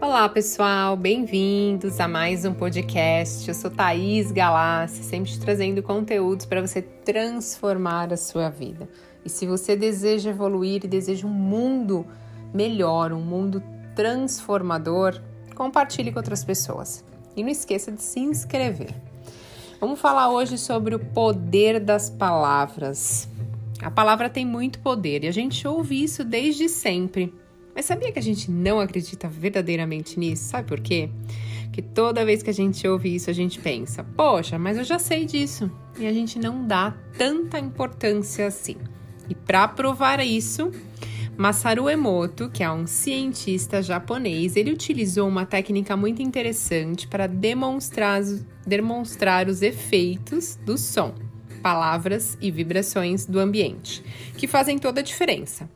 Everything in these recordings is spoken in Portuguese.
Olá, pessoal, bem-vindos a mais um podcast. Eu sou Thaís Galassi, sempre te trazendo conteúdos para você transformar a sua vida. E se você deseja evoluir e deseja um mundo melhor, um mundo transformador, compartilhe com outras pessoas. E não esqueça de se inscrever. Vamos falar hoje sobre o poder das palavras. A palavra tem muito poder e a gente ouve isso desde sempre. Mas sabia que a gente não acredita verdadeiramente nisso? Sabe por quê? Que toda vez que a gente ouve isso, a gente pensa: poxa, mas eu já sei disso. E a gente não dá tanta importância assim. E para provar isso, Masaru Emoto, que é um cientista japonês, ele utilizou uma técnica muito interessante para demonstrar, demonstrar os efeitos do som, palavras e vibrações do ambiente, que fazem toda a diferença.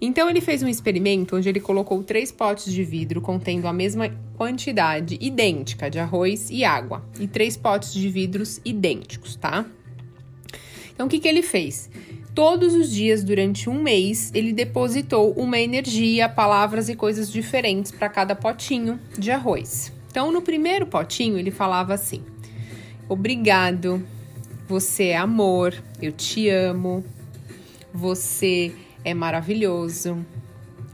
Então ele fez um experimento onde ele colocou três potes de vidro contendo a mesma quantidade idêntica de arroz e água e três potes de vidros idênticos, tá? Então o que, que ele fez? Todos os dias durante um mês ele depositou uma energia, palavras e coisas diferentes para cada potinho de arroz. Então no primeiro potinho ele falava assim: Obrigado, você é amor, eu te amo, você é maravilhoso.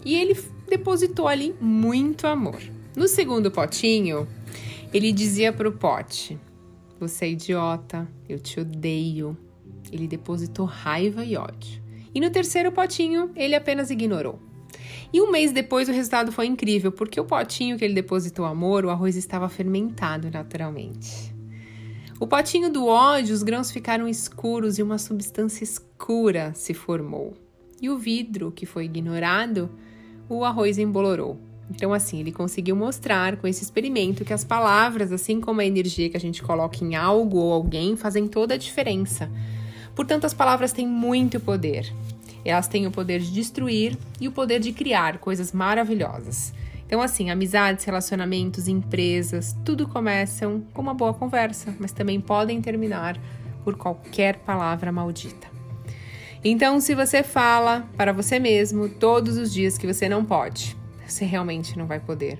E ele depositou ali muito amor. No segundo potinho, ele dizia para o pote: Você é idiota, eu te odeio. Ele depositou raiva e ódio. E no terceiro potinho, ele apenas ignorou. E um mês depois o resultado foi incrível, porque o potinho que ele depositou amor, o arroz estava fermentado naturalmente. O potinho do ódio, os grãos ficaram escuros e uma substância escura se formou e o vidro que foi ignorado, o arroz embolorou. Então, assim, ele conseguiu mostrar com esse experimento que as palavras, assim como a energia que a gente coloca em algo ou alguém, fazem toda a diferença. Portanto, as palavras têm muito poder. Elas têm o poder de destruir e o poder de criar coisas maravilhosas. Então, assim, amizades, relacionamentos, empresas, tudo começam com uma boa conversa, mas também podem terminar por qualquer palavra maldita. Então, se você fala para você mesmo todos os dias que você não pode, você realmente não vai poder.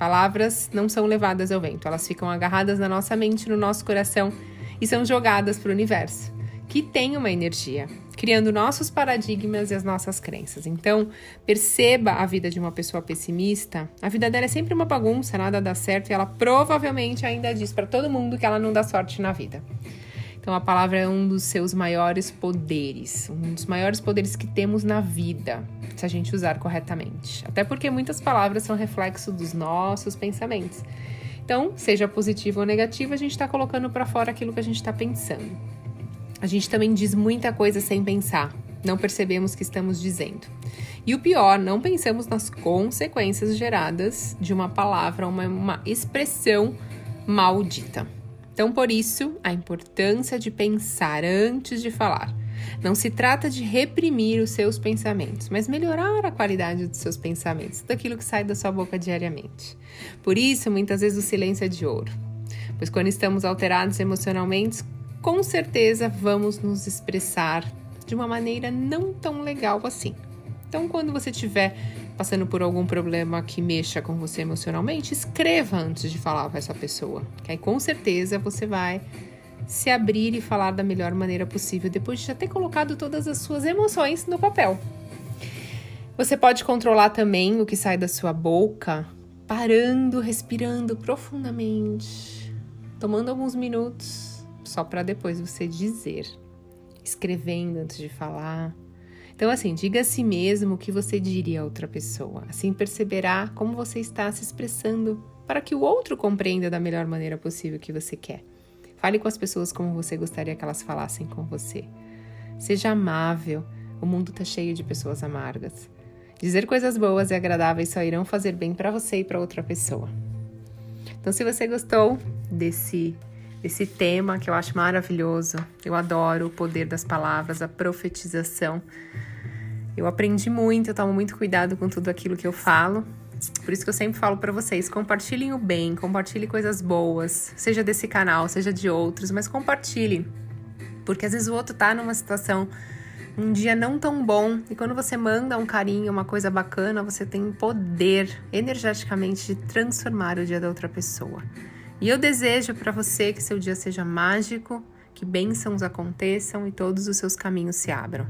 Palavras não são levadas ao vento, elas ficam agarradas na nossa mente, no nosso coração e são jogadas para o universo, que tem uma energia, criando nossos paradigmas e as nossas crenças. Então, perceba a vida de uma pessoa pessimista. A vida dela é sempre uma bagunça, nada dá certo e ela provavelmente ainda diz para todo mundo que ela não dá sorte na vida. Então, a palavra é um dos seus maiores poderes, um dos maiores poderes que temos na vida, se a gente usar corretamente. Até porque muitas palavras são reflexo dos nossos pensamentos. Então, seja positivo ou negativo, a gente está colocando para fora aquilo que a gente está pensando. A gente também diz muita coisa sem pensar, não percebemos que estamos dizendo. E o pior, não pensamos nas consequências geradas de uma palavra, uma, uma expressão maldita. Então, por isso, a importância de pensar antes de falar. Não se trata de reprimir os seus pensamentos, mas melhorar a qualidade dos seus pensamentos, daquilo que sai da sua boca diariamente. Por isso, muitas vezes o silêncio é de ouro. Pois quando estamos alterados emocionalmente, com certeza vamos nos expressar de uma maneira não tão legal assim. Então, quando você estiver passando por algum problema que mexa com você emocionalmente, escreva antes de falar com essa pessoa. Que aí com certeza você vai se abrir e falar da melhor maneira possível depois de já ter colocado todas as suas emoções no papel. Você pode controlar também o que sai da sua boca, parando, respirando profundamente, tomando alguns minutos só para depois você dizer, escrevendo antes de falar então, assim, diga a si mesmo o que você diria a outra pessoa. Assim perceberá como você está se expressando para que o outro compreenda da melhor maneira possível o que você quer. Fale com as pessoas como você gostaria que elas falassem com você. Seja amável. O mundo está cheio de pessoas amargas. Dizer coisas boas e agradáveis só irão fazer bem para você e para outra pessoa. Então, se você gostou desse desse tema que eu acho maravilhoso. Eu adoro o poder das palavras, a profetização. Eu aprendi muito, eu tomo muito cuidado com tudo aquilo que eu falo. Por isso que eu sempre falo para vocês, compartilhem o bem, compartilhem coisas boas, seja desse canal, seja de outros, mas compartilhem. Porque às vezes o outro tá numa situação um dia não tão bom. E quando você manda um carinho, uma coisa bacana, você tem poder energeticamente de transformar o dia da outra pessoa. E eu desejo para você que seu dia seja mágico, que bênçãos aconteçam e todos os seus caminhos se abram.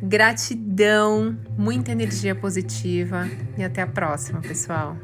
Gratidão, muita energia positiva e até a próxima, pessoal.